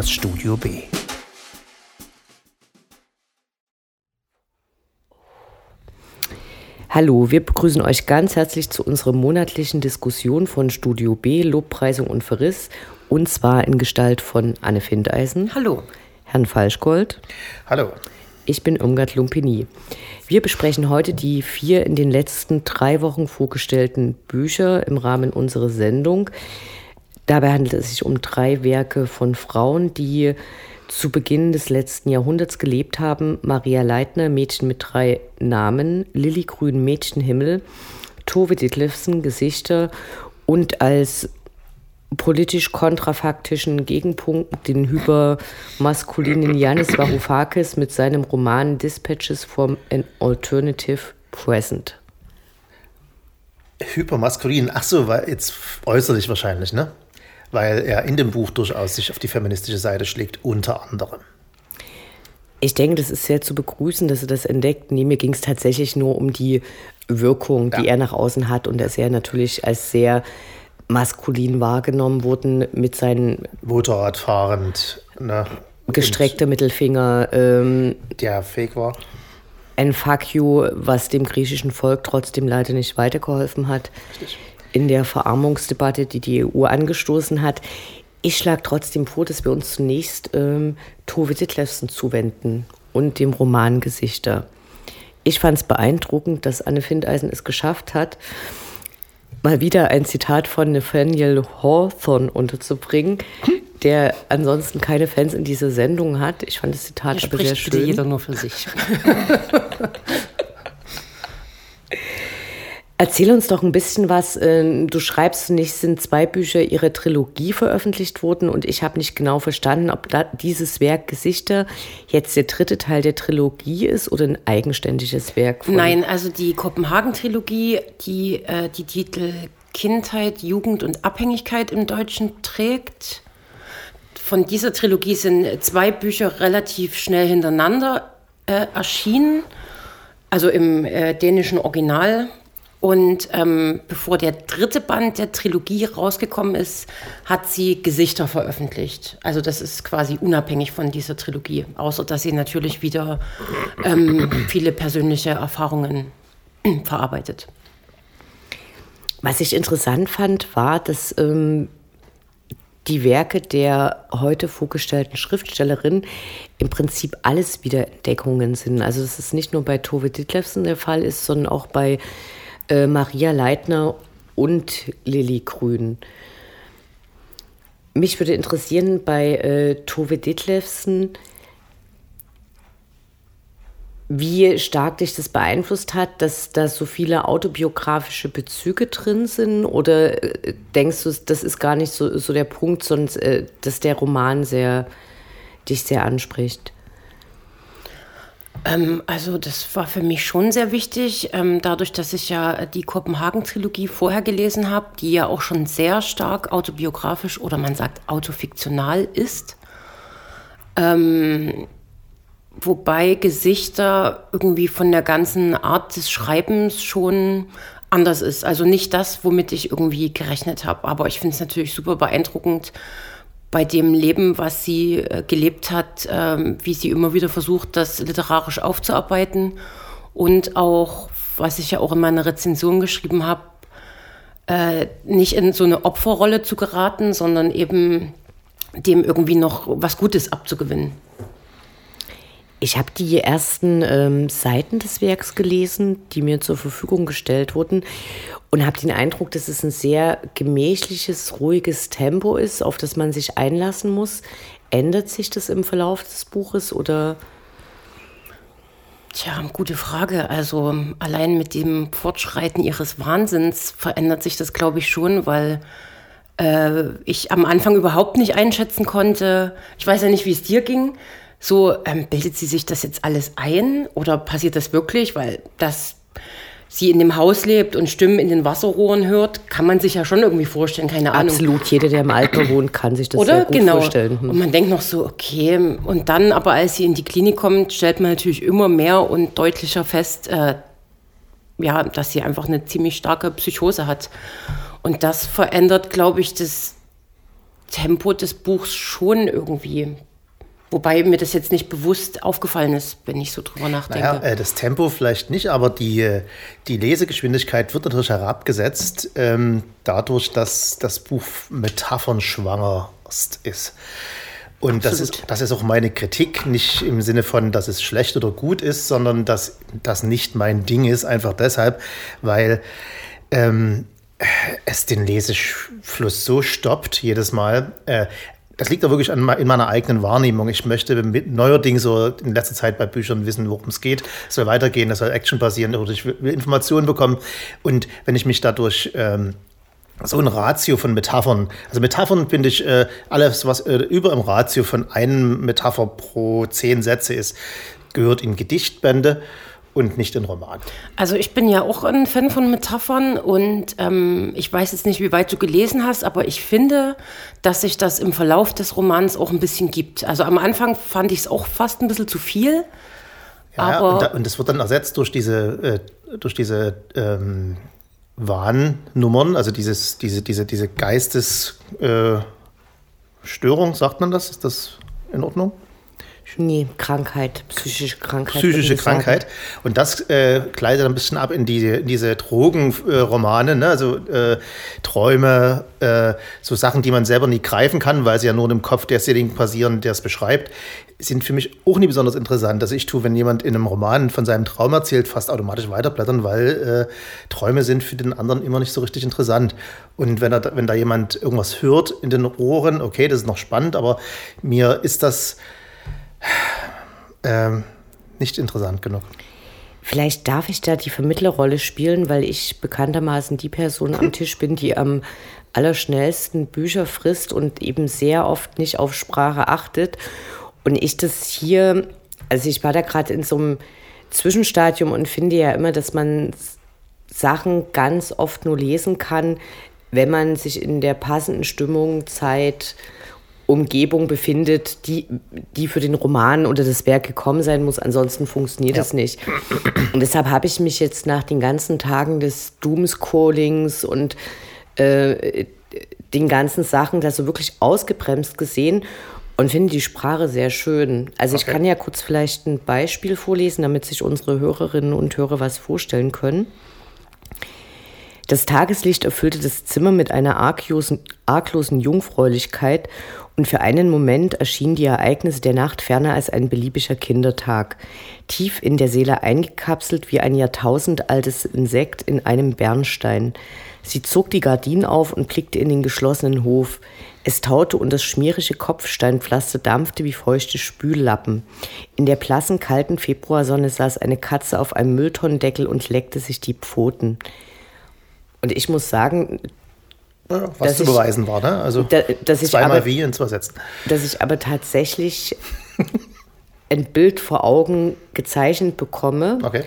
das Studio B. Hallo, wir begrüßen euch ganz herzlich zu unserer monatlichen Diskussion von Studio B, Lobpreisung und Verriss, und zwar in Gestalt von Anne Findeisen. Hallo. Herrn Falschgold. Hallo. Ich bin Irmgard Lumpini. Wir besprechen heute die vier in den letzten drei Wochen vorgestellten Bücher im Rahmen unserer Sendung. Dabei handelt es sich um drei Werke von Frauen, die zu Beginn des letzten Jahrhunderts gelebt haben. Maria Leitner, Mädchen mit drei Namen, Lilly Grün, Mädchenhimmel, Tove Ditlevsen, Gesichter und als politisch kontrafaktischen Gegenpunkt den hypermaskulinen Yanis Varoufakis mit seinem Roman Dispatches from an Alternative Present. Hypermaskulin, ach so, weil jetzt äußerlich wahrscheinlich, ne? Weil er in dem Buch durchaus sich auf die feministische Seite schlägt, unter anderem. Ich denke, das ist sehr zu begrüßen, dass er das entdeckt. Nee, mir ging es tatsächlich nur um die Wirkung, die ja. er nach außen hat und dass er natürlich als sehr maskulin wahrgenommen wurden mit seinen Motorrad fahrend, ne? gestreckter Mittelfinger. Ähm, der fake war. Ein Fuck you, was dem griechischen Volk trotzdem leider nicht weitergeholfen hat. Richtig. In der Verarmungsdebatte, die die EU angestoßen hat. Ich schlage trotzdem vor, dass wir uns zunächst ähm, Tove Ditlevsen zuwenden und dem Roman Gesichter. Ich fand es beeindruckend, dass Anne Findeisen es geschafft hat, mal wieder ein Zitat von Nathaniel Hawthorne unterzubringen, der ansonsten keine Fans in dieser Sendung hat. Ich fand das Zitat aber sehr schön. Jeder nur für sich. Erzähl uns doch ein bisschen was. Ähm, du schreibst nicht, sind zwei Bücher ihrer Trilogie veröffentlicht worden und ich habe nicht genau verstanden, ob dieses Werk Gesichter jetzt der dritte Teil der Trilogie ist oder ein eigenständiges Werk. Nein, also die Kopenhagen-Trilogie, die äh, die Titel Kindheit, Jugend und Abhängigkeit im Deutschen trägt. Von dieser Trilogie sind zwei Bücher relativ schnell hintereinander äh, erschienen. Also im äh, dänischen Original und ähm, bevor der dritte Band der Trilogie rausgekommen ist, hat sie Gesichter veröffentlicht. Also das ist quasi unabhängig von dieser Trilogie, außer dass sie natürlich wieder ähm, viele persönliche Erfahrungen verarbeitet. Was ich interessant fand, war, dass ähm, die Werke der heute vorgestellten Schriftstellerin im Prinzip alles Wiederentdeckungen sind. Also dass es nicht nur bei Tove Ditlevsen der Fall ist, sondern auch bei äh, Maria Leitner und Lilly Grün. Mich würde interessieren bei äh, Tove Ditlevsen, wie stark dich das beeinflusst hat, dass da so viele autobiografische Bezüge drin sind? Oder äh, denkst du, das ist gar nicht so, so der Punkt, sondern äh, dass der Roman sehr, dich sehr anspricht? Ähm, also das war für mich schon sehr wichtig, ähm, dadurch, dass ich ja die Kopenhagen-Trilogie vorher gelesen habe, die ja auch schon sehr stark autobiografisch oder man sagt autofiktional ist. Ähm, wobei Gesichter irgendwie von der ganzen Art des Schreibens schon anders ist. Also nicht das, womit ich irgendwie gerechnet habe. Aber ich finde es natürlich super beeindruckend, bei dem Leben, was sie äh, gelebt hat, ähm, wie sie immer wieder versucht, das literarisch aufzuarbeiten und auch, was ich ja auch in meiner Rezension geschrieben habe, äh, nicht in so eine Opferrolle zu geraten, sondern eben dem irgendwie noch was Gutes abzugewinnen. Ich habe die ersten ähm, Seiten des Werks gelesen, die mir zur Verfügung gestellt wurden und habe den Eindruck, dass es ein sehr gemächliches, ruhiges Tempo ist, auf das man sich einlassen muss. Ändert sich das im Verlauf des Buches oder? Tja, gute Frage. Also allein mit dem Fortschreiten ihres Wahnsinns verändert sich das, glaube ich, schon, weil äh, ich am Anfang überhaupt nicht einschätzen konnte. Ich weiß ja nicht, wie es dir ging so, ähm, bildet sie sich das jetzt alles ein oder passiert das wirklich? Weil dass sie in dem Haus lebt und Stimmen in den Wasserrohren hört, kann man sich ja schon irgendwie vorstellen, keine Ahnung. Absolut, jeder, der im Alter wohnt, kann sich das Oder? gut genau. vorstellen. Hm. Und man denkt noch so, okay, und dann aber, als sie in die Klinik kommt, stellt man natürlich immer mehr und deutlicher fest, äh, ja, dass sie einfach eine ziemlich starke Psychose hat. Und das verändert, glaube ich, das Tempo des Buchs schon irgendwie. Wobei mir das jetzt nicht bewusst aufgefallen ist, wenn ich so drüber nachdenke. Naja, äh, das Tempo vielleicht nicht, aber die, äh, die Lesegeschwindigkeit wird natürlich herabgesetzt, ähm, dadurch, dass das Buch Metaphern schwangerst ist. Und das ist, das ist auch meine Kritik, nicht im Sinne von, dass es schlecht oder gut ist, sondern dass das nicht mein Ding ist, einfach deshalb, weil ähm, es den Lesefluss so stoppt jedes Mal. Äh, das liegt da wirklich an, in meiner eigenen Wahrnehmung. Ich möchte neuerdings so in letzter Zeit bei Büchern wissen, worum es geht. Es soll weitergehen, es soll Action passieren oder ich will Informationen bekommen. Und wenn ich mich dadurch ähm, so ein Ratio von Metaphern. Also Metaphern finde ich äh, alles, was äh, über im Ratio von einem Metapher pro zehn Sätze ist, gehört in Gedichtbände und nicht in Roman. Also ich bin ja auch ein Fan von Metaphern und ähm, ich weiß jetzt nicht, wie weit du gelesen hast, aber ich finde, dass sich das im Verlauf des Romans auch ein bisschen gibt. Also am Anfang fand ich es auch fast ein bisschen zu viel. Ja, und, da, und das wird dann ersetzt durch diese, äh, durch diese ähm, Warnnummern, also dieses, diese, diese, diese Geistesstörung, äh, sagt man das? Ist das in Ordnung? Nee, Krankheit, psychische Krankheit. Psychische Krankheit. Und das äh, gleitet ein bisschen ab in, die, in diese Drogenromane, ne? also äh, Träume, äh, so Sachen, die man selber nie greifen kann, weil sie ja nur im Kopf derjenigen passieren, der es beschreibt, sind für mich auch nie besonders interessant. Also ich tue, wenn jemand in einem Roman von seinem Traum erzählt, fast automatisch weiterblättern, weil äh, Träume sind für den anderen immer nicht so richtig interessant. Und wenn, er, wenn da jemand irgendwas hört in den Ohren, okay, das ist noch spannend, aber mir ist das ähm, nicht interessant genug. Vielleicht darf ich da die Vermittlerrolle spielen, weil ich bekanntermaßen die Person am Tisch bin, die am allerschnellsten Bücher frisst und eben sehr oft nicht auf Sprache achtet. Und ich das hier, also ich war da gerade in so einem Zwischenstadium und finde ja immer, dass man Sachen ganz oft nur lesen kann, wenn man sich in der passenden Stimmung, Zeit, Umgebung befindet, die, die für den Roman oder das Werk gekommen sein muss. Ansonsten funktioniert es nicht. Und deshalb habe ich mich jetzt nach den ganzen Tagen des Doomscrollings und äh, den ganzen Sachen da so wirklich ausgebremst gesehen und finde die Sprache sehr schön. Also okay. ich kann ja kurz vielleicht ein Beispiel vorlesen, damit sich unsere Hörerinnen und Hörer was vorstellen können. Das Tageslicht erfüllte das Zimmer mit einer arglosen, arglosen Jungfräulichkeit und für einen Moment erschienen die Ereignisse der Nacht ferner als ein beliebiger Kindertag, tief in der Seele eingekapselt wie ein jahrtausendaltes Insekt in einem Bernstein. Sie zog die Gardinen auf und blickte in den geschlossenen Hof. Es taute und das schmierige Kopfsteinpflaster dampfte wie feuchte Spüllappen. In der blassen, kalten Februarsonne saß eine Katze auf einem Mülltonnendeckel und leckte sich die Pfoten. Und ich muss sagen, ja, was zu beweisen war, ne? Also da, dass zweimal aber, wie in zwei Sätzen. Dass ich aber tatsächlich ein Bild vor Augen gezeichnet bekomme. Okay.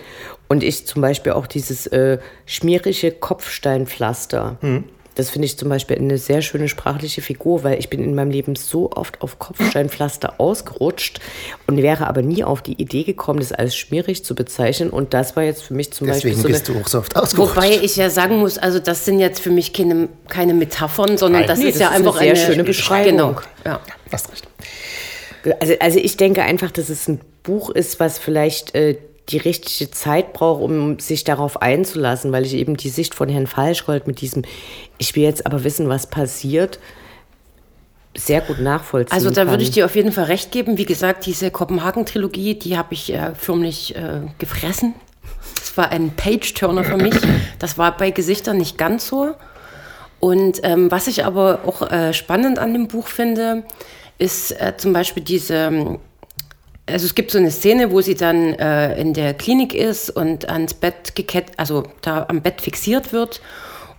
Und ich zum Beispiel auch dieses äh, schmierige Kopfsteinpflaster. Hm. Das finde ich zum Beispiel eine sehr schöne sprachliche Figur, weil ich bin in meinem Leben so oft auf Kopfsteinpflaster ausgerutscht und wäre aber nie auf die Idee gekommen, das als schmierig zu bezeichnen. Und das war jetzt für mich zum Deswegen Beispiel. Deswegen bist du auch so oft ausgerutscht. Wobei ich ja sagen muss, also das sind jetzt für mich keine, keine Metaphern, sondern Nein, das nee, ist das ja ist einfach eine sehr eine, schöne Beschreibung. Genau. Ja. Hast recht. Also, also ich denke einfach, dass es ein Buch ist, was vielleicht äh, die richtige Zeit braucht, um sich darauf einzulassen, weil ich eben die Sicht von Herrn Falschgold mit diesem, ich will jetzt aber wissen, was passiert, sehr gut nachvollziehen Also da würde ich dir auf jeden Fall recht geben. Wie gesagt, diese Kopenhagen-Trilogie, die habe ich äh, förmlich äh, gefressen. Das war ein Page-Turner für mich. Das war bei Gesichtern nicht ganz so. Und ähm, was ich aber auch äh, spannend an dem Buch finde, ist äh, zum Beispiel diese also es gibt so eine Szene, wo sie dann äh, in der Klinik ist und ans Bett gekettet, also da am Bett fixiert wird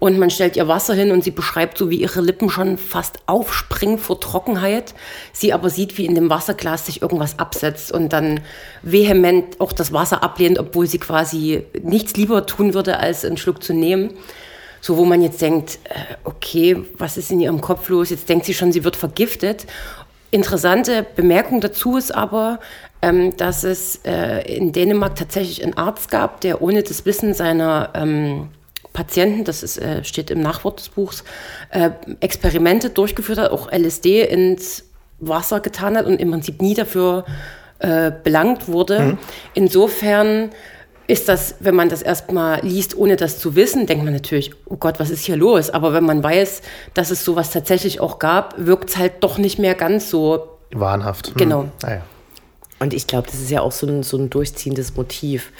und man stellt ihr Wasser hin und sie beschreibt so, wie ihre Lippen schon fast aufspringen vor Trockenheit. Sie aber sieht, wie in dem Wasserglas sich irgendwas absetzt und dann vehement auch das Wasser ablehnt, obwohl sie quasi nichts lieber tun würde, als einen Schluck zu nehmen. So, wo man jetzt denkt, äh, okay, was ist in ihrem Kopf los? Jetzt denkt sie schon, sie wird vergiftet. Interessante Bemerkung dazu ist aber, ähm, dass es äh, in Dänemark tatsächlich einen Arzt gab, der ohne das Wissen seiner ähm, Patienten, das ist, äh, steht im Nachwort des Buchs, äh, Experimente durchgeführt hat, auch LSD ins Wasser getan hat und im Prinzip nie dafür äh, belangt wurde. Mhm. Insofern ist das, wenn man das erstmal liest, ohne das zu wissen, denkt man natürlich, oh Gott, was ist hier los? Aber wenn man weiß, dass es sowas tatsächlich auch gab, wirkt es halt doch nicht mehr ganz so wahnhaft. Hm. Genau. Ah, ja. Und ich glaube, das ist ja auch so ein, so ein durchziehendes Motiv.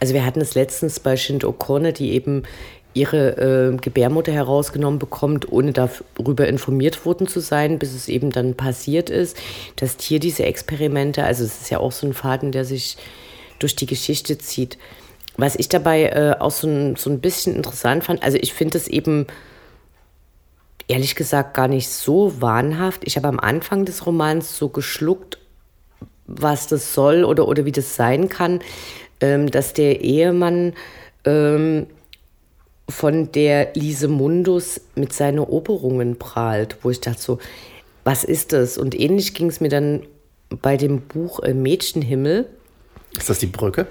Also wir hatten es letztens bei Shind O'Connor, die eben ihre äh, Gebärmutter herausgenommen bekommt, ohne darüber informiert worden zu sein, bis es eben dann passiert ist. Das Tier diese Experimente, also es ist ja auch so ein Faden, der sich durch die Geschichte zieht. Was ich dabei äh, auch so ein, so ein bisschen interessant fand, also ich finde es eben ehrlich gesagt gar nicht so wahnhaft. Ich habe am Anfang des Romans so geschluckt, was das soll oder, oder wie das sein kann, ähm, dass der Ehemann ähm, von der Lise Mundus mit seinen Operungen prahlt, wo ich dachte so, was ist das? Und ähnlich ging es mir dann bei dem Buch äh, Mädchenhimmel. Ist das die Brücke?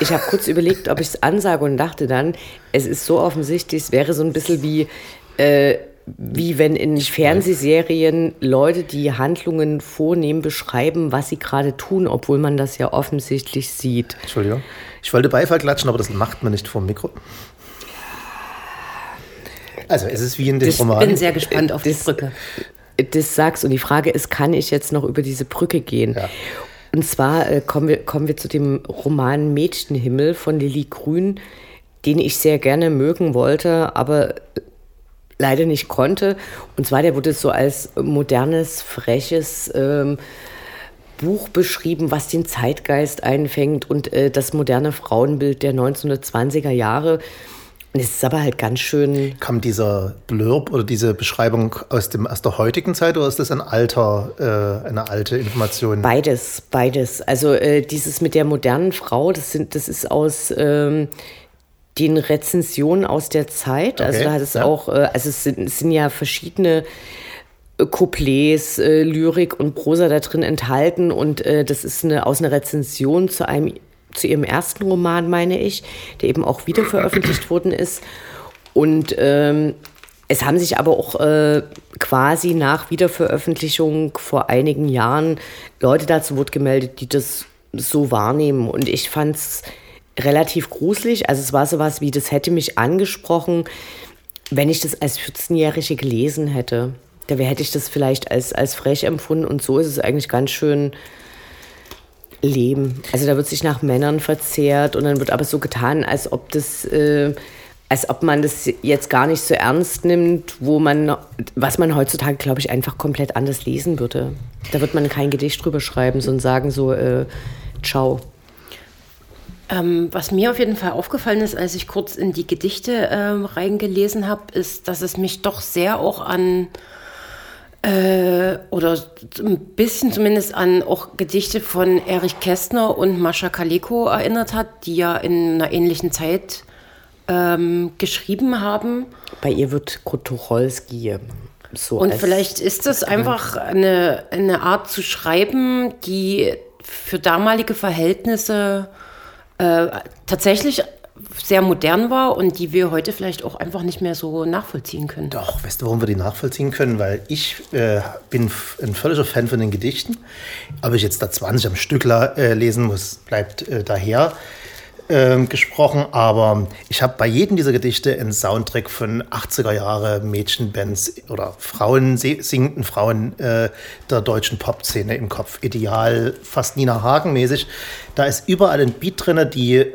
Ich habe kurz überlegt, ob ich es ansage und dachte dann, es ist so offensichtlich, es wäre so ein bisschen wie, äh, wie wenn in Fernsehserien Leute, die Handlungen vornehmen, beschreiben, was sie gerade tun, obwohl man das ja offensichtlich sieht. Entschuldigung. Ich wollte Beifall klatschen, aber das macht man nicht vor dem Mikro. Also, es ist wie in dem Roman. Ich bin sehr gespannt auf das, die Brücke. Das sagst und die Frage ist, kann ich jetzt noch über diese Brücke gehen? Ja. Und zwar äh, kommen, wir, kommen wir zu dem Roman Mädchenhimmel von Lilly Grün, den ich sehr gerne mögen wollte, aber leider nicht konnte. Und zwar, der wurde so als modernes, freches ähm, Buch beschrieben, was den Zeitgeist einfängt und äh, das moderne Frauenbild der 1920er Jahre. Es ist aber halt ganz schön. Kam dieser Blurb oder diese Beschreibung aus, dem, aus der heutigen Zeit oder ist das ein alter, äh, eine alte Information? Beides, beides. Also äh, dieses mit der modernen Frau, das, sind, das ist aus ähm, den Rezensionen aus der Zeit. Also okay, also da hat es ja. auch, äh, also es sind, es sind ja verschiedene äh, Couplets, äh, Lyrik und Prosa da drin enthalten und äh, das ist eine, aus einer Rezension zu einem zu ihrem ersten Roman, meine ich, der eben auch wieder veröffentlicht worden ist. Und ähm, es haben sich aber auch äh, quasi nach Wiederveröffentlichung vor einigen Jahren Leute dazu Wort gemeldet, die das so wahrnehmen. Und ich fand es relativ gruselig. Also es war sowas wie, das hätte mich angesprochen, wenn ich das als 14-Jährige gelesen hätte. Da hätte ich das vielleicht als, als frech empfunden. Und so ist es eigentlich ganz schön Leben. Also da wird sich nach Männern verzehrt und dann wird aber so getan, als ob das, äh, als ob man das jetzt gar nicht so ernst nimmt, wo man, was man heutzutage, glaube ich, einfach komplett anders lesen würde. Da wird man kein Gedicht drüber schreiben, sondern sagen so, äh, ciao. Ähm, was mir auf jeden Fall aufgefallen ist, als ich kurz in die Gedichte äh, reingelesen habe, ist, dass es mich doch sehr auch an äh, oder ein bisschen zumindest an auch Gedichte von Erich Kästner und Mascha Kaleko erinnert hat, die ja in einer ähnlichen Zeit ähm, geschrieben haben. Bei ihr wird Kurt Tucholsky so. Und vielleicht ist das einfach eine, eine Art zu schreiben, die für damalige Verhältnisse äh, tatsächlich sehr modern war und die wir heute vielleicht auch einfach nicht mehr so nachvollziehen können. Doch, weißt du, warum wir die nachvollziehen können? Weil ich äh, bin ein völliger Fan von den Gedichten. Ob ich jetzt da 20 am Stück äh, lesen muss, bleibt äh, daher äh, gesprochen. Aber ich habe bei jedem dieser Gedichte einen Soundtrack von 80er Jahre Mädchenbands oder Frauen, singenden Frauen äh, der deutschen Pop-Szene im Kopf. Ideal, fast Nina Hagen mäßig. Da ist überall ein Beat drin, die,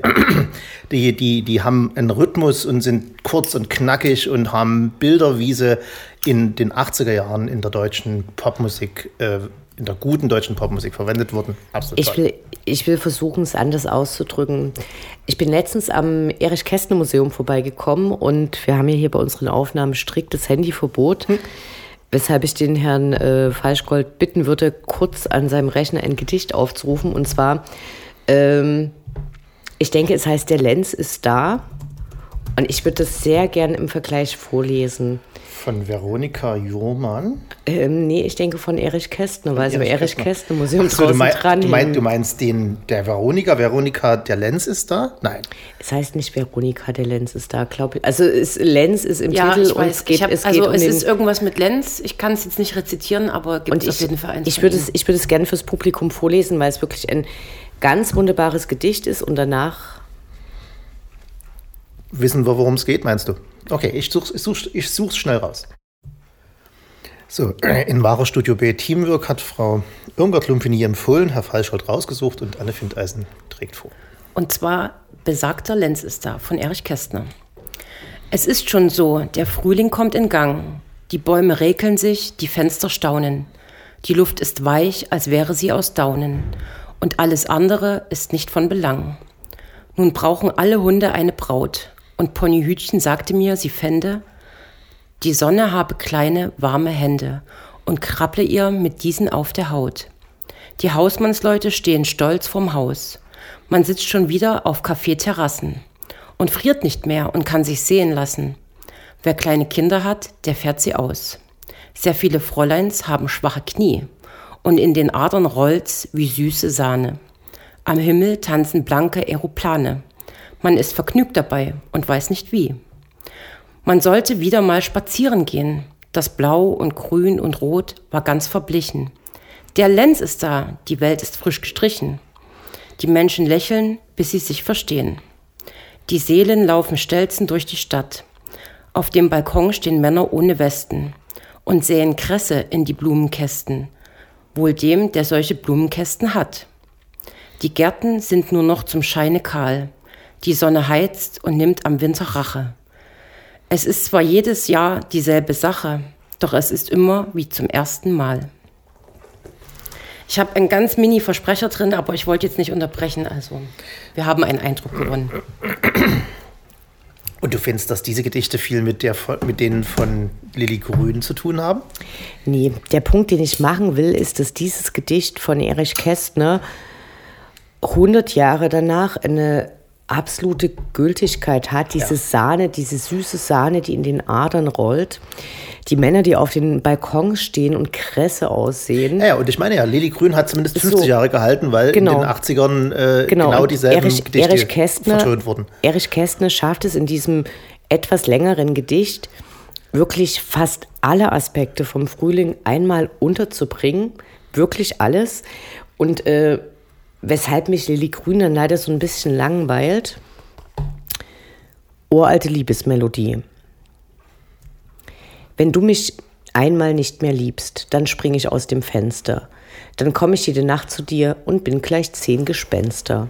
die, die, die haben einen Rhythmus und sind kurz und knackig und haben Bilder, wie sie in den 80er Jahren in der deutschen Popmusik äh, in der guten deutschen Popmusik verwendet wurden. Absolut ich will, ich will versuchen, es anders auszudrücken. Ich bin letztens am Erich Kästner Museum vorbeigekommen und wir haben ja hier bei unseren Aufnahmen striktes Handyverbot, hm. weshalb ich den Herrn äh, Falschgold bitten würde, kurz an seinem Rechner ein Gedicht aufzurufen. Und zwar, ähm, ich denke, es heißt, der Lenz ist da Und ich würde das sehr gern im Vergleich vorlesen. Von Veronika Jurmann? Ähm, nee, ich denke von Erich Kästner, weil sie bei Erich Kästner Museum so, draußen du, mein, dran du, mein, du meinst den der Veronika? Veronika, der Lenz ist da? Nein. Es heißt nicht Veronika, der Lenz ist da, glaube ich. Also ist, Lenz ist im ja, Titel ich weiß. und es geht, hab, es also geht um es ist irgendwas mit Lenz. Ich kann es jetzt nicht rezitieren, aber gibt und es ich, auf jeden Fall eins. ich würde es, ich würde es gerne fürs Publikum vorlesen, weil es wirklich ein ganz wunderbares Gedicht ist und danach Wissen wir, worum es geht, meinst du? Okay, ich such's, ich such's, ich schnell raus. So, in wahrer Studio B Teamwork hat Frau Irmgard Lumpini empfohlen, Herr Falscholt rausgesucht und Anne Findeisen trägt vor. Und zwar besagter Lenz ist da von Erich Kästner. Es ist schon so, der Frühling kommt in Gang. Die Bäume rekeln sich, die Fenster staunen. Die Luft ist weich, als wäre sie aus Daunen. Und alles andere ist nicht von Belang. Nun brauchen alle Hunde eine Braut. Und Ponyhütchen sagte mir, sie fände, die Sonne habe kleine, warme Hände und krabble ihr mit diesen auf der Haut. Die Hausmannsleute stehen stolz vorm Haus. Man sitzt schon wieder auf Kaffeeterrassen und friert nicht mehr und kann sich sehen lassen. Wer kleine Kinder hat, der fährt sie aus. Sehr viele Fräuleins haben schwache Knie und in den Adern rollt's wie süße Sahne. Am Himmel tanzen blanke Aeroplane. Man ist vergnügt dabei und weiß nicht wie. Man sollte wieder mal spazieren gehen. Das Blau und Grün und Rot war ganz verblichen. Der Lenz ist da, die Welt ist frisch gestrichen. Die Menschen lächeln, bis sie sich verstehen. Die Seelen laufen stelzen durch die Stadt. Auf dem Balkon stehen Männer ohne Westen und säen Kresse in die Blumenkästen. Wohl dem, der solche Blumenkästen hat. Die Gärten sind nur noch zum Scheine kahl. Die Sonne heizt und nimmt am Winter Rache. Es ist zwar jedes Jahr dieselbe Sache, doch es ist immer wie zum ersten Mal. Ich habe einen ganz mini Versprecher drin, aber ich wollte jetzt nicht unterbrechen. Also, wir haben einen Eindruck gewonnen. Und du findest, dass diese Gedichte viel mit, der, mit denen von Lilly Grün zu tun haben? Nee, der Punkt, den ich machen will, ist, dass dieses Gedicht von Erich Kästner 100 Jahre danach eine absolute Gültigkeit hat. Diese Ja. Sahne, diese süße Sahne, die in den Adern rollt. Die Männer, die auf den Balkons stehen und Kresse aussehen. Ja, ja, und ich meine ja, Lilly Grün hat zumindest So. 50 Jahre gehalten, weil Genau. in den 80ern äh, genau, und dieselben Erich, Gedichte Erich Kästner, vertont wurden. Erich Kästner schafft es in diesem etwas längeren Gedicht wirklich fast alle Aspekte vom Frühling einmal unterzubringen. Wirklich alles. Und äh, weshalb mich Lilly Grün dann leider so ein bisschen langweilt. Uralte Liebesmelodie. Wenn du mich einmal nicht mehr liebst, dann spring ich aus dem Fenster. Dann komme ich jede Nacht zu dir und bin gleich zehn Gespenster.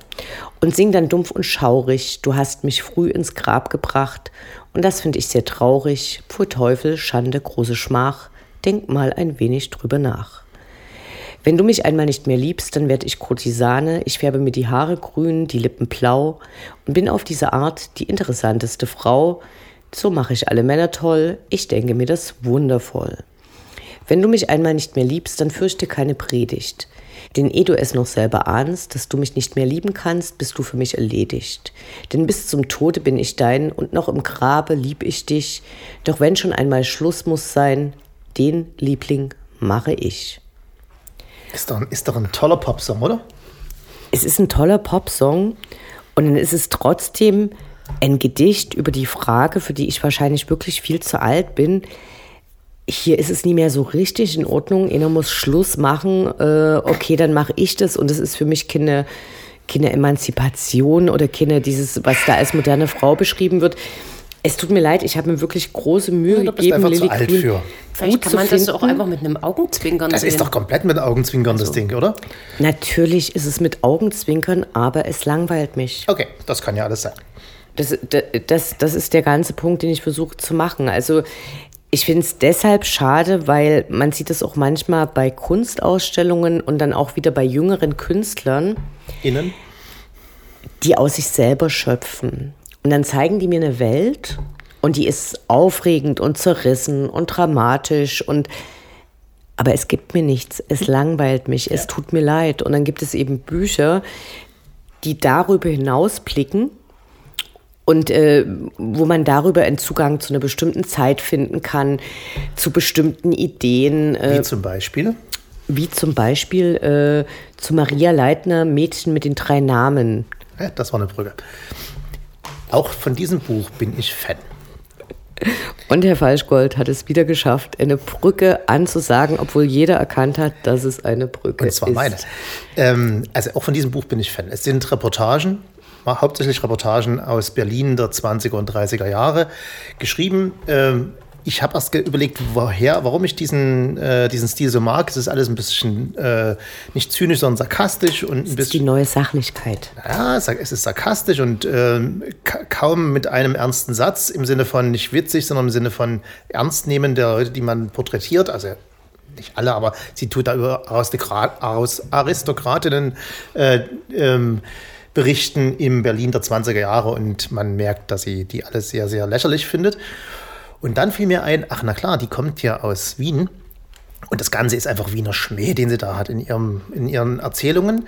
Und sing dann dumpf und schaurig, du hast mich früh ins Grab gebracht. Und das finde ich sehr traurig. Pfui Teufel, Schande, große Schmach. Denk mal ein wenig drüber nach. Wenn du mich einmal nicht mehr liebst, dann werde ich Kurtisane, ich färbe mir die Haare grün, die Lippen blau und bin auf diese Art die interessanteste Frau. So mache ich alle Männer toll, ich denke mir das wundervoll. Wenn du mich einmal nicht mehr liebst, dann fürchte keine Predigt. Denn ehe du es noch selber ahnst, dass du mich nicht mehr lieben kannst, bist du für mich erledigt. Denn bis zum Tode bin ich dein und noch im Grabe lieb ich dich. Doch wenn schon einmal Schluss muss sein, den Liebling mache ich. Ist doch, ist doch ein toller Popsong, oder? es ist ein toller Popsong und dann ist es trotzdem ein Gedicht über die Frage, für die ich wahrscheinlich wirklich viel zu alt bin. Hier ist es nie mehr so richtig in Ordnung. Einer muss Schluss machen. Äh, okay, dann mache ich das und es ist für mich keine, keine Emanzipation oder keine dieses, was da als moderne Frau beschrieben wird. Es tut mir leid, ich habe mir wirklich große Mühe Ja, du bist gegeben, einfach zu alt Grün für. Vielleicht kann man das auch finden. einfach mit einem Augenzwinkern Das sehen. ist doch komplett mit Augenzwinkern, das Ding, oder? Natürlich ist es mit Augenzwinkern, aber es langweilt mich. Okay, das kann ja alles sein. Das, das, das ist der ganze Punkt, den ich versuche zu machen. Also ich finde es deshalb schade, weil man sieht es auch manchmal bei Kunstausstellungen und dann auch wieder bei jüngeren Künstlern, Innen? die aus sich selber schöpfen. Und dann zeigen die mir eine Welt und die ist aufregend und zerrissen und dramatisch und aber es gibt mir nichts, es langweilt mich, es tut mir leid. Und dann gibt es eben Bücher, die darüber hinausblicken und äh, wo man darüber einen Zugang zu einer bestimmten Zeit finden kann, zu bestimmten Ideen. Äh, wie zum Beispiel? Wie zum Beispiel äh, zu Maria Leitner, Mädchen mit den drei Namen. Ja, das war eine Brücke. Auch von diesem Buch bin ich Fan. Und Herr Falschgold hat es wieder geschafft, eine Brücke anzusagen, obwohl jeder erkannt hat, dass es eine Brücke ist. Und zwar ist. meine. Ähm, also auch von diesem Buch bin ich Fan. Es sind Reportagen, hauptsächlich Reportagen aus Berlin der 20er und 30er Jahre, geschrieben ähm, ich habe erst überlegt, woher, warum ich diesen, äh, diesen Stil so mag. Es ist alles ein bisschen äh, nicht zynisch, sondern sarkastisch und ein bisschen. Das ist die neue Sachlichkeit. Ja, es ist sarkastisch und äh, kaum mit einem ernsten Satz im Sinne von nicht witzig, sondern im Sinne von ernst nehmen der Leute, die man porträtiert. Also nicht alle, aber sie tut da über Aristokratinnen äh, ähm, berichten im Berlin der 20er Jahre und man merkt, dass sie die alles sehr, sehr lächerlich findet. Und dann fiel mir ein, ach na klar, die kommt ja aus Wien. Und das Ganze ist einfach Wiener Schmäh, den sie da hat in, ihrem, in ihren Erzählungen.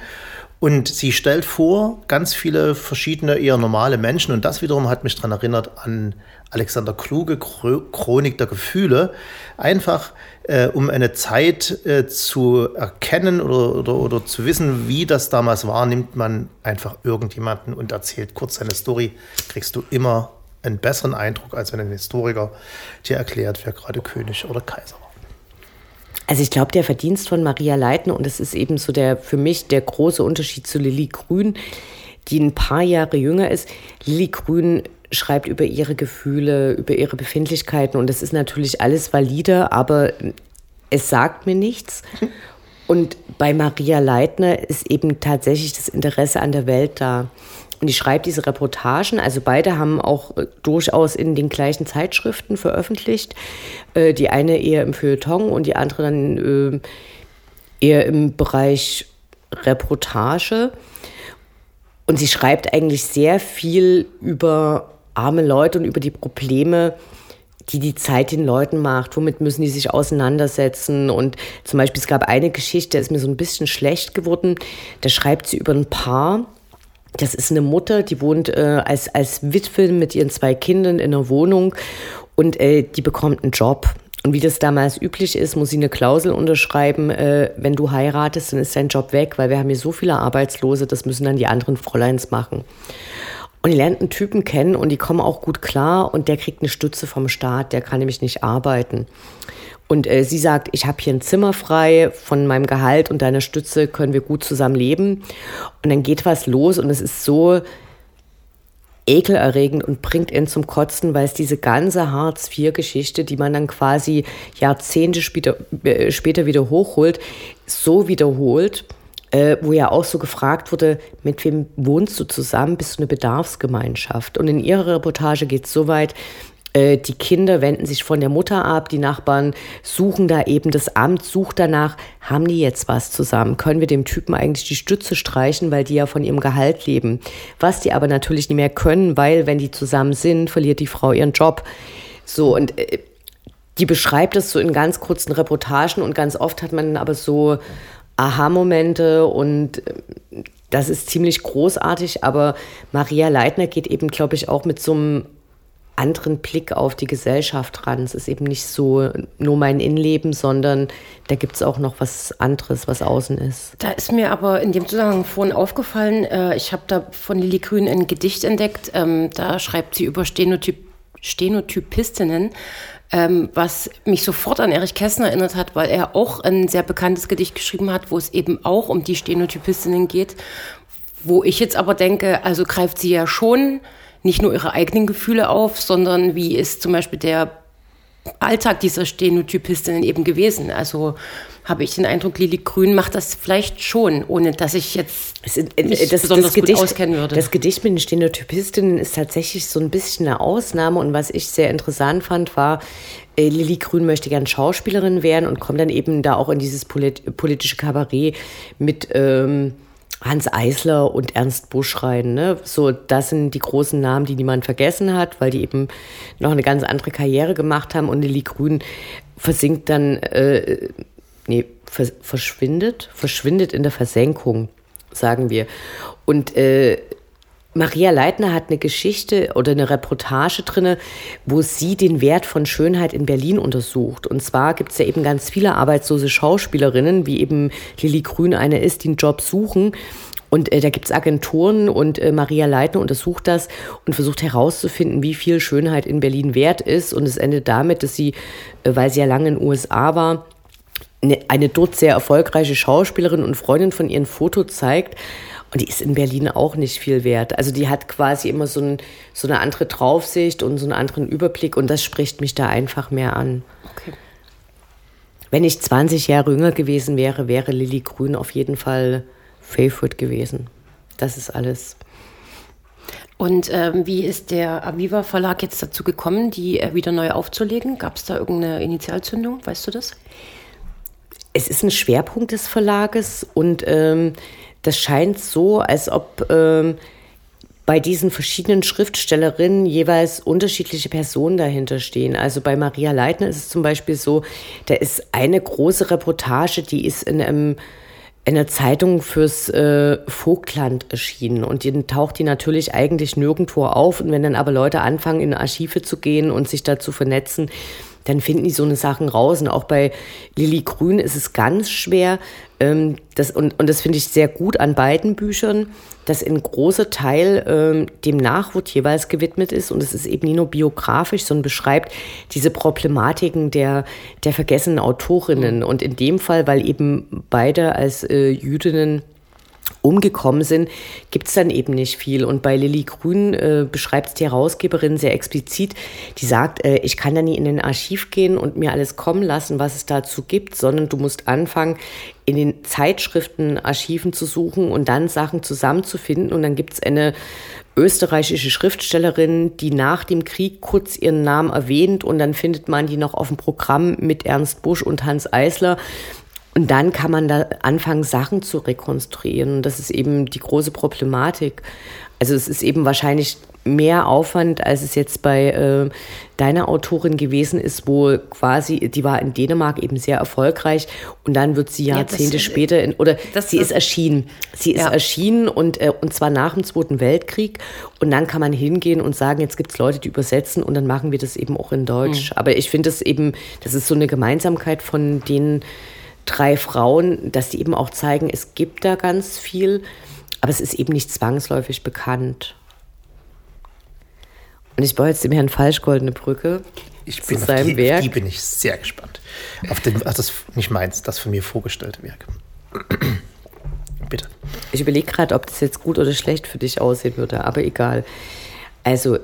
Und sie stellt vor ganz viele verschiedene, eher normale Menschen. Und das wiederum hat mich daran erinnert an Alexander Kluge, Chronik der Gefühle. Einfach, äh, um eine Zeit äh, zu erkennen oder, oder, oder zu wissen, wie das damals war, nimmt man einfach irgendjemanden und erzählt kurz seine Story. Kriegst du immer einen besseren Eindruck, als wenn ein Historiker dir erklärt, wer gerade König oder Kaiser war. Also ich glaube, der Verdienst von Maria Leitner, und das ist eben so der für mich der große Unterschied zu Lilly Grün, die ein paar Jahre jünger ist. Lilly Grün schreibt über ihre Gefühle, über ihre Befindlichkeiten und das ist natürlich alles valide, aber es sagt mir nichts. Und bei Maria Leitner ist eben tatsächlich das Interesse an der Welt da. Und ich schreibe diese Reportagen, also beide haben auch äh, durchaus in den gleichen Zeitschriften veröffentlicht. Äh, die eine eher im Feuilleton und die andere dann äh, eher im Bereich Reportage. Und sie schreibt eigentlich sehr viel über arme Leute und über die Probleme, die die Zeit den Leuten macht. Womit müssen die sich auseinandersetzen? Und zum Beispiel, es gab eine Geschichte, ist mir so ein bisschen schlecht geworden. Da schreibt sie über ein Paar, das ist eine Mutter, die wohnt äh, als, als Witwe mit ihren zwei Kindern in einer Wohnung und äh, die bekommt einen Job. Und wie das damals üblich ist, muss sie eine Klausel unterschreiben, äh, wenn du heiratest, dann ist dein Job weg, weil wir haben hier so viele Arbeitslose, das müssen dann die anderen Fräuleins machen. Und die lernt einen Typen kennen und die kommen auch gut klar und der kriegt eine Stütze vom Staat, der kann nämlich nicht arbeiten. Und äh, sie sagt, ich habe hier ein Zimmer frei von meinem Gehalt und deiner Stütze können wir gut zusammen leben. Und dann geht was los und es ist so ekelerregend und bringt ihn zum Kotzen, weil es diese ganze Hartz-IV-Geschichte, die man dann quasi Jahrzehnte später, äh, später wieder hochholt, so wiederholt, äh, wo ja auch so gefragt wurde, mit wem wohnst du zusammen, bist du eine Bedarfsgemeinschaft? Und in ihrer Reportage geht es so weit, äh, die Kinder wenden sich von der Mutter ab, die Nachbarn suchen da eben das Amt, sucht danach, haben die jetzt was zusammen? Können wir dem Typen eigentlich die Stütze streichen, weil die ja von ihrem Gehalt leben? Was die aber natürlich nicht mehr können, weil wenn die zusammen sind, verliert die Frau ihren Job. So und äh, die beschreibt es so in ganz kurzen Reportagen und ganz oft hat man aber so Aha-Momente und äh, das ist ziemlich großartig, aber Maria Leitner geht eben, glaube ich, auch mit so einem anderen Blick auf die Gesellschaft ran. Es ist eben nicht so nur mein Innenleben, sondern da gibt es auch noch was anderes, was außen ist. Da ist mir aber in dem Zusammenhang vorhin aufgefallen, äh, ich habe da von Lili Grün ein Gedicht entdeckt, ähm, da schreibt sie über Stenotyp Stenotypistinnen, ähm, was mich sofort an Erich Kästner erinnert hat, weil er auch ein sehr bekanntes Gedicht geschrieben hat, wo es eben auch um die Stenotypistinnen geht, wo ich jetzt aber denke, also greift sie ja schon nicht nur ihre eigenen Gefühle auf, sondern wie ist zum Beispiel der Alltag dieser Stenotypistinnen eben gewesen. Also habe ich den Eindruck, Lili Grün macht das vielleicht schon, ohne dass ich jetzt mich das, besonders das Gedicht, gut auskennen würde. Das Gedicht mit den Stenotypistinnen ist tatsächlich so ein bisschen eine Ausnahme. Und was ich sehr interessant fand, war, äh, Lili Grün möchte gern Schauspielerin werden und kommt dann eben da auch in dieses polit politische Kabarett mit... Ähm, Hans Eisler und Ernst Busch rein. Ne? So, das sind die großen Namen, die niemand vergessen hat, weil die eben noch eine ganz andere Karriere gemacht haben. Und Lilly Grün versinkt dann, äh, nee, vers verschwindet, verschwindet in der Versenkung, sagen wir. Und äh, Maria Leitner hat eine Geschichte oder eine Reportage drin, wo sie den Wert von Schönheit in Berlin untersucht. Und zwar gibt es ja eben ganz viele arbeitslose Schauspielerinnen, wie eben Lilly Grün eine ist, die einen Job suchen. Und äh, da gibt es Agenturen und äh, Maria Leitner untersucht das und versucht herauszufinden, wie viel Schönheit in Berlin wert ist. Und es endet damit, dass sie, äh, weil sie ja lange in den USA war, eine, eine dort sehr erfolgreiche Schauspielerin und Freundin von ihrem Foto zeigt und die ist in Berlin auch nicht viel wert. Also die hat quasi immer so, ein, so eine andere Draufsicht und so einen anderen Überblick und das spricht mich da einfach mehr an. Okay. Wenn ich 20 Jahre jünger gewesen wäre, wäre Lilly Grün auf jeden Fall Favorite gewesen. Das ist alles. Und ähm, wie ist der Aviva Verlag jetzt dazu gekommen, die äh, wieder neu aufzulegen? Gab es da irgendeine Initialzündung? Weißt du das? Es ist ein Schwerpunkt des Verlages und ähm, das scheint so, als ob ähm, bei diesen verschiedenen Schriftstellerinnen jeweils unterschiedliche Personen dahinter stehen. Also bei Maria Leitner ist es zum Beispiel so, da ist eine große Reportage, die ist in einem in einer Zeitung fürs äh, Vogtland erschienen und dann taucht die natürlich eigentlich nirgendwo auf und wenn dann aber Leute anfangen in Archive zu gehen und sich da zu vernetzen, dann finden die so eine Sachen raus. Und auch bei Lilly Grün ist es ganz schwer, ähm, das, und, und das finde ich sehr gut an beiden Büchern, dass ein großer Teil ähm, dem Nachwort jeweils gewidmet ist. Und es ist eben nicht nur biografisch, sondern beschreibt diese Problematiken der, der vergessenen Autorinnen. Und in dem Fall, weil eben beide als äh, Jüdinnen umgekommen sind, gibt es dann eben nicht viel. Und bei Lilly Grün äh, beschreibt es die Herausgeberin sehr explizit. Die sagt, äh, ich kann da nie in den Archiv gehen und mir alles kommen lassen, was es dazu gibt, sondern du musst anfangen, in den Zeitschriften, Archiven zu suchen und dann Sachen zusammenzufinden. Und dann gibt es eine österreichische Schriftstellerin, die nach dem Krieg kurz ihren Namen erwähnt und dann findet man die noch auf dem Programm mit Ernst Busch und Hans Eisler. Und dann kann man da anfangen, Sachen zu rekonstruieren. Und das ist eben die große Problematik. Also es ist eben wahrscheinlich mehr Aufwand, als es jetzt bei äh, deiner Autorin gewesen ist, wo quasi, die war in Dänemark eben sehr erfolgreich und dann wird sie Jahrzehnte ja, das, später, in, oder das, sie das, ist erschienen. Sie ist ja. erschienen und, äh, und zwar nach dem Zweiten Weltkrieg und dann kann man hingehen und sagen, jetzt gibt es Leute, die übersetzen und dann machen wir das eben auch in Deutsch. Mhm. Aber ich finde das eben, das ist so eine Gemeinsamkeit von denen, drei Frauen, dass sie eben auch zeigen, es gibt da ganz viel, aber es ist eben nicht zwangsläufig bekannt. Und ich baue jetzt dem Herrn Falschgold eine Brücke. Ich bin auf die, Werk. die bin ich sehr gespannt. Auf den, also das nicht meins, das von mir vorgestellte Werk. Bitte. Ich überlege gerade, ob das jetzt gut oder schlecht für dich aussehen würde, aber egal. Also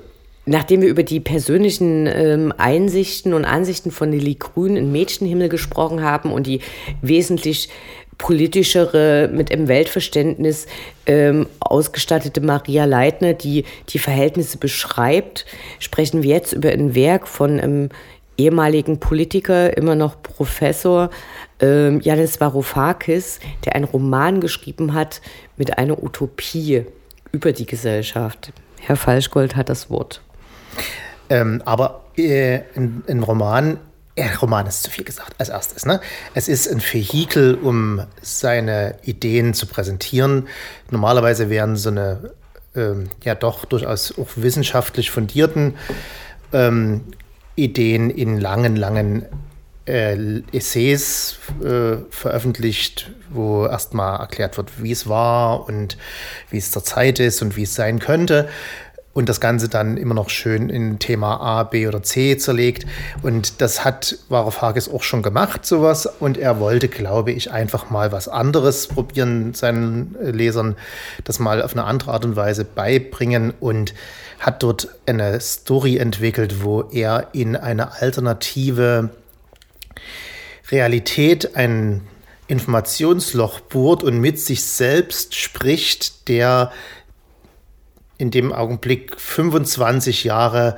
Nachdem wir über die persönlichen ähm, Einsichten und Ansichten von Lilly Grün in Mädchenhimmel gesprochen haben und die wesentlich politischere, mit einem Weltverständnis ähm, ausgestattete Maria Leitner, die die Verhältnisse beschreibt, sprechen wir jetzt über ein Werk von einem ehemaligen Politiker, immer noch Professor, ähm, Janis Varoufakis, der einen Roman geschrieben hat mit einer Utopie über die Gesellschaft. Herr Falschgold hat das Wort. Ähm, aber äh, ein, ein Roman ja, Roman ist zu viel gesagt als erstes. Ne? Es ist ein Vehikel, um seine Ideen zu präsentieren. Normalerweise wären so eine ähm, ja doch durchaus auch wissenschaftlich fundierten ähm, Ideen in langen, langen äh, Essays äh, veröffentlicht, wo erstmal erklärt wird, wie es war und wie es zur Zeit ist und wie es sein könnte und das Ganze dann immer noch schön in Thema A, B oder C zerlegt. Und das hat Varoufakis auch schon gemacht, sowas. Und er wollte, glaube ich, einfach mal was anderes probieren, seinen Lesern das mal auf eine andere Art und Weise beibringen und hat dort eine Story entwickelt, wo er in eine alternative Realität ein Informationsloch bohrt und mit sich selbst spricht, der in dem Augenblick 25 Jahre,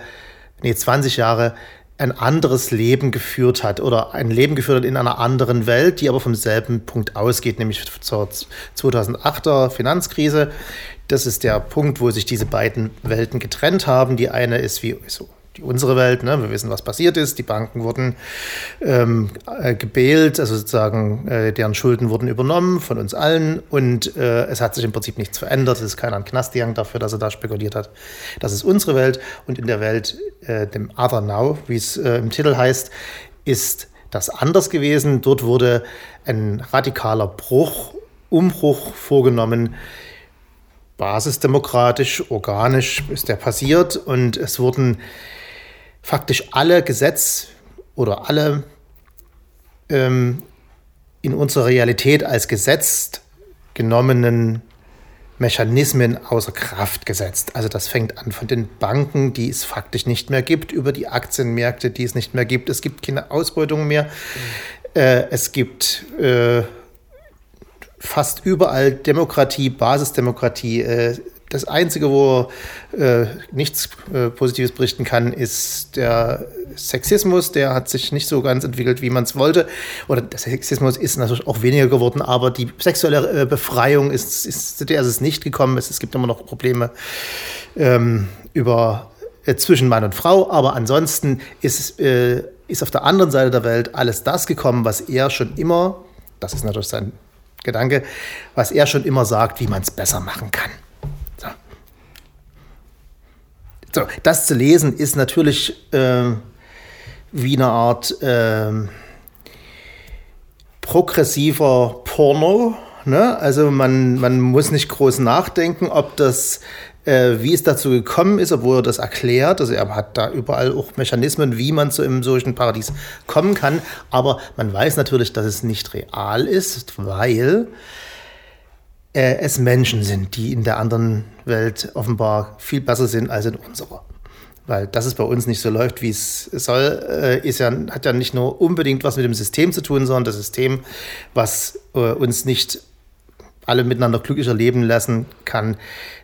nee, 20 Jahre ein anderes Leben geführt hat oder ein Leben geführt hat in einer anderen Welt, die aber vom selben Punkt ausgeht, nämlich zur 2008er Finanzkrise. Das ist der Punkt, wo sich diese beiden Welten getrennt haben. Die eine ist wie so die unsere Welt. Ne? Wir wissen, was passiert ist. Die Banken wurden ähm, äh, gebält, also sozusagen äh, deren Schulden wurden übernommen von uns allen und äh, es hat sich im Prinzip nichts verändert. Es ist keiner ein Knast dafür, dass er da spekuliert hat. Das ist unsere Welt und in der Welt, äh, dem Other Now, wie es äh, im Titel heißt, ist das anders gewesen. Dort wurde ein radikaler Bruch, Umbruch vorgenommen basisdemokratisch, organisch ist der passiert und es wurden faktisch alle Gesetz oder alle ähm, in unserer Realität als Gesetz genommenen Mechanismen außer Kraft gesetzt. Also das fängt an von den Banken, die es faktisch nicht mehr gibt, über die Aktienmärkte, die es nicht mehr gibt. Es gibt keine Ausbeutung mehr. Mhm. Äh, es gibt äh, fast überall Demokratie, Basisdemokratie. Äh, das Einzige, wo äh, nichts äh, Positives berichten kann, ist der Sexismus. Der hat sich nicht so ganz entwickelt, wie man es wollte. Oder der Sexismus ist natürlich auch weniger geworden, aber die sexuelle äh, Befreiung ist, ist, zu der ist es nicht gekommen. Es, es gibt immer noch Probleme ähm, über äh, zwischen Mann und Frau, aber ansonsten ist, äh, ist auf der anderen Seite der Welt alles das gekommen, was er schon immer, das ist natürlich sein Gedanke, was er schon immer sagt, wie man es besser machen kann. So, das zu lesen ist natürlich äh, wie eine Art äh, progressiver Porno. Ne? Also man, man muss nicht groß nachdenken, ob das, äh, wie es dazu gekommen ist, obwohl er das erklärt. Also er hat da überall auch Mechanismen, wie man zu einem solchen Paradies kommen kann. Aber man weiß natürlich, dass es nicht real ist, weil äh, es Menschen sind, die in der anderen Welt offenbar viel besser sind als in unserer. Weil dass es bei uns nicht so läuft, wie es soll, äh, ist ja, hat ja nicht nur unbedingt was mit dem System zu tun, sondern das System, was äh, uns nicht alle miteinander glücklicher leben lassen kann,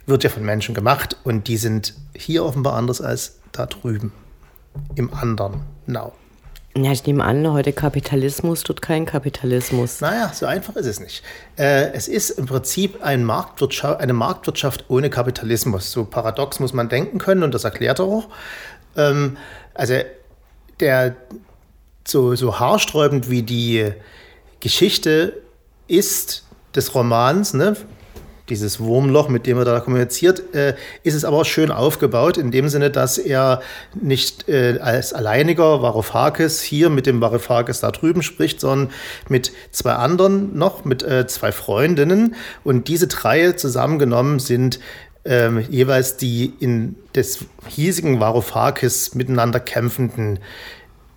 wird ja von Menschen gemacht und die sind hier offenbar anders als da drüben im anderen Now. Ja, ich nehme an, heute Kapitalismus tut kein Kapitalismus. Naja, so einfach ist es nicht. Äh, es ist im Prinzip ein Marktwirtschaft, eine Marktwirtschaft ohne Kapitalismus. So paradox muss man denken können und das erklärt er auch. Ähm, also der so, so haarsträubend wie die Geschichte ist des Romans, ne, dieses Wurmloch, mit dem er da kommuniziert, äh, ist es aber auch schön aufgebaut, in dem Sinne, dass er nicht äh, als alleiniger Varoufakis hier mit dem Varoufakis da drüben spricht, sondern mit zwei anderen noch, mit äh, zwei Freundinnen. Und diese drei zusammengenommen sind ähm, jeweils die in des hiesigen Varoufakis miteinander kämpfenden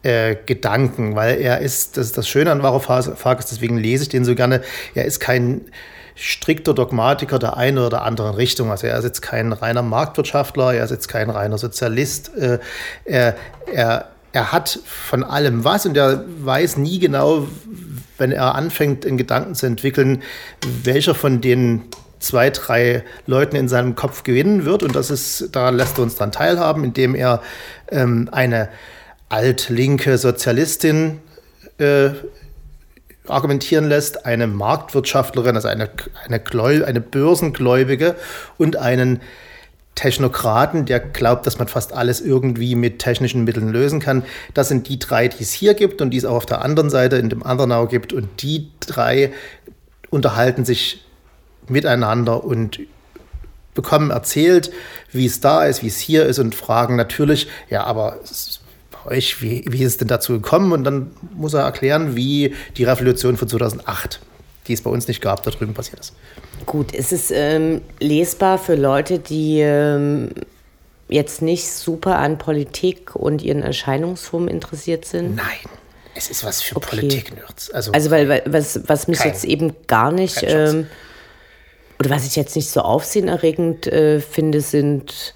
äh, Gedanken, weil er ist, das ist das Schöne an Varoufakis, deswegen lese ich den so gerne, er ist kein strikter Dogmatiker der einen oder der anderen Richtung. Also er ist jetzt kein reiner Marktwirtschaftler, er ist jetzt kein reiner Sozialist. Äh, er, er, er hat von allem was und er weiß nie genau, wenn er anfängt, in Gedanken zu entwickeln, welcher von den zwei, drei Leuten in seinem Kopf gewinnen wird. Und das ist, da lässt er uns dann teilhaben, indem er ähm, eine altlinke Sozialistin äh, argumentieren lässt, eine Marktwirtschaftlerin, also eine, eine, Gläu eine Börsengläubige und einen Technokraten, der glaubt, dass man fast alles irgendwie mit technischen Mitteln lösen kann. Das sind die drei, die es hier gibt und die es auch auf der anderen Seite in dem Andernau gibt. Und die drei unterhalten sich miteinander und bekommen erzählt, wie es da ist, wie es hier ist und fragen natürlich, ja, aber euch, wie, wie ist es denn dazu gekommen? Und dann muss er erklären, wie die Revolution von 2008, die es bei uns nicht gab, da drüben passiert ist. Gut, ist es ähm, lesbar für Leute, die ähm, jetzt nicht super an Politik und ihren Erscheinungsformen interessiert sind? Nein. Es ist was für okay. Politik-Nerds. Also, also weil, weil was, was mich kein, jetzt eben gar nicht, ähm, oder was ich jetzt nicht so aufsehenerregend äh, finde, sind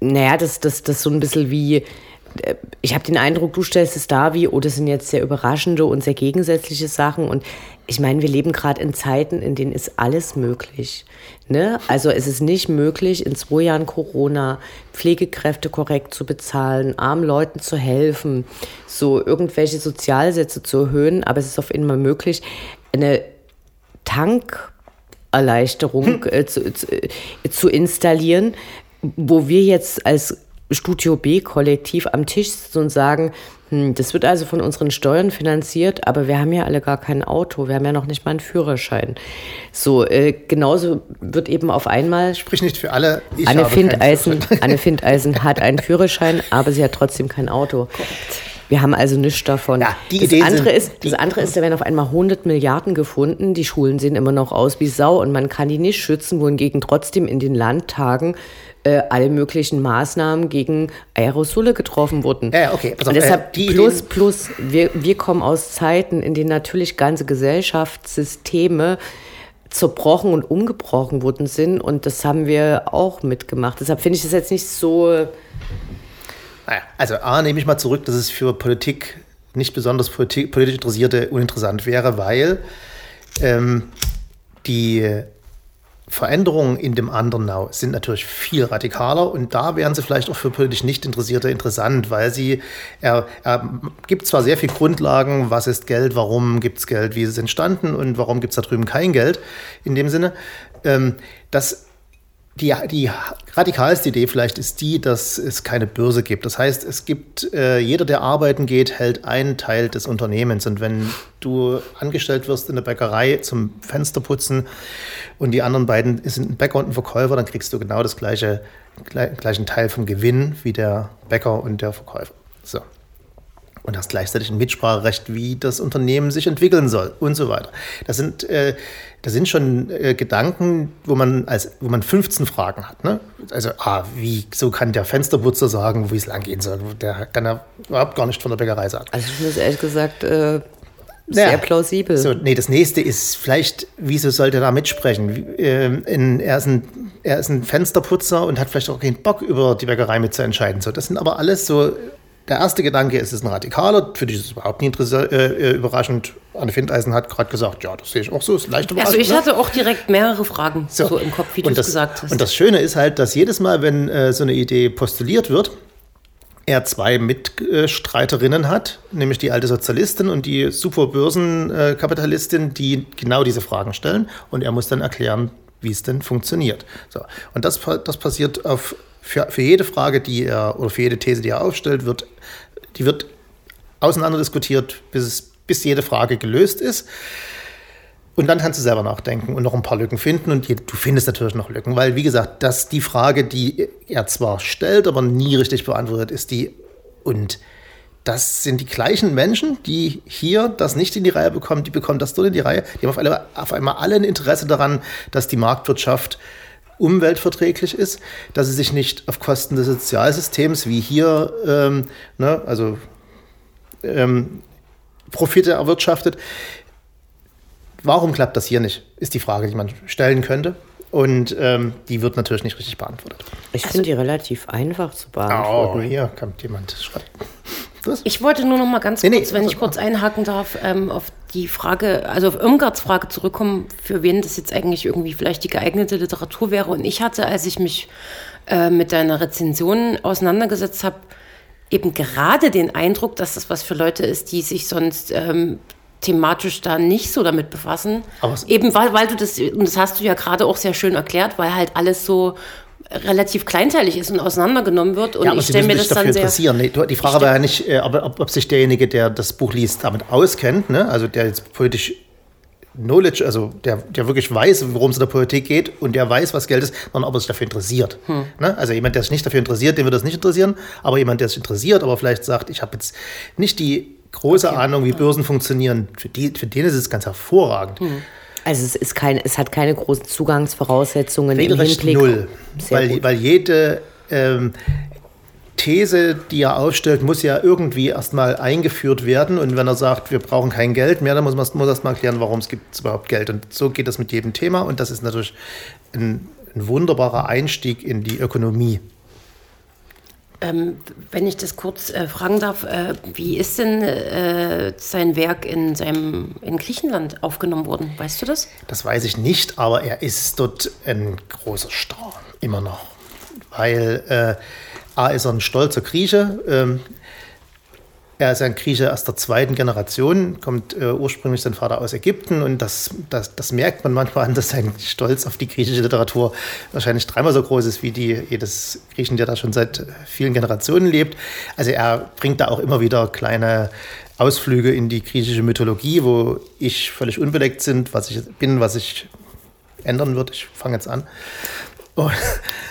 naja, das, das, das so ein bisschen wie, äh, ich habe den Eindruck, du stellst es da wie, oh, das sind jetzt sehr überraschende und sehr gegensätzliche Sachen. Und ich meine, wir leben gerade in Zeiten, in denen ist alles möglich. Ne? Also es ist nicht möglich, in zwei Jahren Corona Pflegekräfte korrekt zu bezahlen, armen Leuten zu helfen, so irgendwelche Sozialsätze zu erhöhen, aber es ist auf einmal möglich, eine Tankerleichterung hm. äh, zu, zu, äh, zu installieren, wo wir jetzt als Studio B-Kollektiv am Tisch sitzen und sagen, hm, das wird also von unseren Steuern finanziert, aber wir haben ja alle gar kein Auto, wir haben ja noch nicht mal einen Führerschein. So, äh, genauso wird eben auf einmal. Sprich nicht für alle. Ich Anne, Findeisen, Anne Findeisen hat einen Führerschein, aber sie hat trotzdem kein Auto. Wir haben also nichts davon. Ja, die das, andere ist, das andere ist, da werden auf einmal 100 Milliarden gefunden. Die Schulen sehen immer noch aus wie Sau und man kann die nicht schützen, wohingegen trotzdem in den Landtagen äh, alle möglichen Maßnahmen gegen Aerosole getroffen wurden. Ja, okay. Pass auf, und deshalb äh, plus, plus, wir, wir kommen aus Zeiten, in denen natürlich ganze Gesellschaftssysteme zerbrochen und umgebrochen worden sind. Und das haben wir auch mitgemacht. Deshalb finde ich das jetzt nicht so. Naja, also A, nehme ich mal zurück, dass es für Politik, nicht besonders Politik, politisch Interessierte, uninteressant wäre, weil ähm, die Veränderungen in dem anderen Now sind natürlich viel radikaler und da wären sie vielleicht auch für politisch Nicht-Interessierte interessant, weil sie, er, er gibt zwar sehr viele Grundlagen, was ist Geld, warum gibt es Geld, wie ist es entstanden und warum gibt es da drüben kein Geld in dem Sinne. Ähm, das die, die radikalste Idee vielleicht ist die, dass es keine Börse gibt. Das heißt, es gibt, äh, jeder, der arbeiten geht, hält einen Teil des Unternehmens. Und wenn du angestellt wirst in der Bäckerei zum Fensterputzen und die anderen beiden sind ein Bäcker und ein Verkäufer, dann kriegst du genau das gleiche, gleichen Teil vom Gewinn wie der Bäcker und der Verkäufer. So und hast gleichzeitig ein Mitspracherecht, wie das Unternehmen sich entwickeln soll und so weiter. Das sind, äh, das sind schon äh, Gedanken, wo man, als, wo man 15 Fragen hat. Ne? Also, ah, wie, so kann der Fensterputzer sagen, wie es lang gehen soll. Der kann ja überhaupt gar nicht von der Bäckerei sagen. Also ich finde es ehrlich gesagt äh, sehr naja, plausibel. So, nee, das nächste ist vielleicht, wieso sollte er da mitsprechen? Ähm, in, er, ist ein, er ist ein Fensterputzer und hat vielleicht auch keinen Bock, über die Bäckerei mitzuentscheiden. So, das sind aber alles so der erste Gedanke ist, es ist ein Radikaler. Für dich ist es überhaupt nicht äh, äh, überraschend. Anne Findeisen hat gerade gesagt, ja, das sehe ich auch so, ist leicht überraschend. Also ich ne? hatte auch direkt mehrere Fragen so, so im Kopf, wie du es gesagt hast. Und das Schöne ist halt, dass jedes Mal, wenn äh, so eine Idee postuliert wird, er zwei Mitstreiterinnen hat, nämlich die alte Sozialistin und die Superbörsenkapitalistin, die genau diese Fragen stellen. Und er muss dann erklären, wie es denn funktioniert. So. Und das, das passiert auf für, für jede Frage, die er oder für jede These, die er aufstellt, wird, die wird auseinander diskutiert, bis, bis jede Frage gelöst ist. Und dann kannst du selber nachdenken und noch ein paar Lücken finden. Und du findest natürlich noch Lücken, weil, wie gesagt, das die Frage, die er zwar stellt, aber nie richtig beantwortet, ist die. Und das sind die gleichen Menschen, die hier das nicht in die Reihe bekommen, die bekommen das dort in die Reihe. Die haben auf, alle, auf einmal alle ein Interesse daran, dass die Marktwirtschaft umweltverträglich ist, dass sie sich nicht auf Kosten des Sozialsystems wie hier, ähm, ne, also ähm, Profite erwirtschaftet. Warum klappt das hier nicht, ist die Frage, die man stellen könnte. Und ähm, die wird natürlich nicht richtig beantwortet. Ich finde die relativ einfach zu beantworten. Oh, hier kommt jemand schreibt. Was? Ich wollte nur noch mal ganz kurz, nee, nee, wenn ich kurz einhaken darf, ähm, auf die Frage, also auf Irmgards Frage zurückkommen, für wen das jetzt eigentlich irgendwie vielleicht die geeignete Literatur wäre. Und ich hatte, als ich mich äh, mit deiner Rezension auseinandergesetzt habe, eben gerade den Eindruck, dass das was für Leute ist, die sich sonst ähm, thematisch da nicht so damit befassen. Aber eben weil, weil du das, und das hast du ja gerade auch sehr schön erklärt, weil halt alles so relativ kleinteilig ist und auseinandergenommen wird. Und ja, ich stelle mir das dafür dann sehr interessieren. Nee, die Frage war ja nicht, äh, ob, ob, sich derjenige, der das Buch liest, damit auskennt, ne? also der jetzt politisch Knowledge, also der, der wirklich weiß, worum es in der Politik geht und der weiß, was Geld ist, sondern ob er sich dafür interessiert. Hm. Ne? Also jemand, der sich nicht dafür interessiert, dem wird das nicht interessieren, aber jemand, der sich interessiert, aber vielleicht sagt, ich habe jetzt nicht die große okay. Ahnung, wie Börsen funktionieren, für, die, für den ist es ganz hervorragend. Hm. Also es, ist kein, es hat keine großen Zugangsvoraussetzungen Regelrecht im Hinblick. Null, weil, weil jede ähm, These, die er aufstellt, muss ja irgendwie erstmal eingeführt werden. Und wenn er sagt, wir brauchen kein Geld mehr, dann muss man muss erst mal erklären, warum es gibt überhaupt Geld. Und so geht das mit jedem Thema. Und das ist natürlich ein, ein wunderbarer Einstieg in die Ökonomie. Ähm, wenn ich das kurz äh, fragen darf, äh, wie ist denn äh, sein Werk in, seinem, in Griechenland aufgenommen worden? Weißt du das? Das weiß ich nicht, aber er ist dort ein großer Star, immer noch. Weil äh, A ist er ein stolzer Grieche. Er ist ein Grieche aus der zweiten Generation, kommt äh, ursprünglich sein Vater aus Ägypten und das, das, das merkt man manchmal an, dass sein Stolz auf die griechische Literatur wahrscheinlich dreimal so groß ist wie die jedes Griechen, der da schon seit vielen Generationen lebt. Also er bringt da auch immer wieder kleine Ausflüge in die griechische Mythologie, wo ich völlig unbedeckt sind, was ich bin, was ich ändern wird. Ich fange jetzt an. Und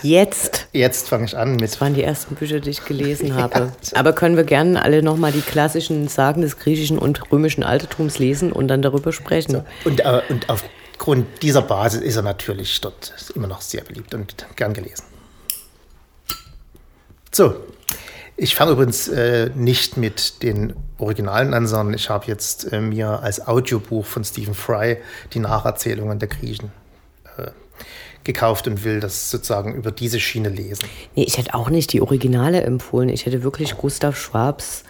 jetzt? Jetzt fange ich an mit. Das waren die ersten Bücher, die ich gelesen habe. Ja. Aber können wir gerne alle nochmal die klassischen Sagen des griechischen und römischen Altertums lesen und dann darüber sprechen? So. Und, äh, und aufgrund dieser Basis ist er natürlich dort immer noch sehr beliebt und gern gelesen. So, ich fange übrigens äh, nicht mit den Originalen an, sondern ich habe jetzt äh, mir als Audiobuch von Stephen Fry die Nacherzählungen der Griechen gekauft und will das sozusagen über diese Schiene lesen. Nee, ich hätte auch nicht die Originale empfohlen. Ich hätte wirklich Gustav Schwabs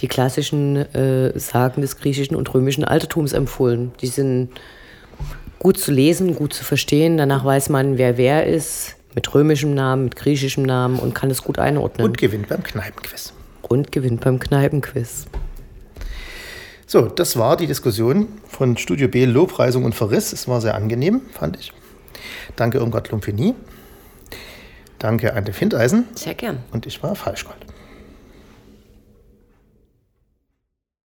die klassischen äh, Sagen des griechischen und römischen Altertums empfohlen. Die sind gut zu lesen, gut zu verstehen. Danach weiß man, wer wer ist, mit römischem Namen, mit griechischem Namen und kann es gut einordnen. Und gewinnt beim Kneipenquiz. Und gewinnt beim Kneipenquiz. So, das war die Diskussion von Studio B Lobpreisung und Verriss. Es war sehr angenehm, fand ich. Danke Irmgard Lumpini. Danke Ante Findeisen. Sehr gern. Und ich war Falschgold.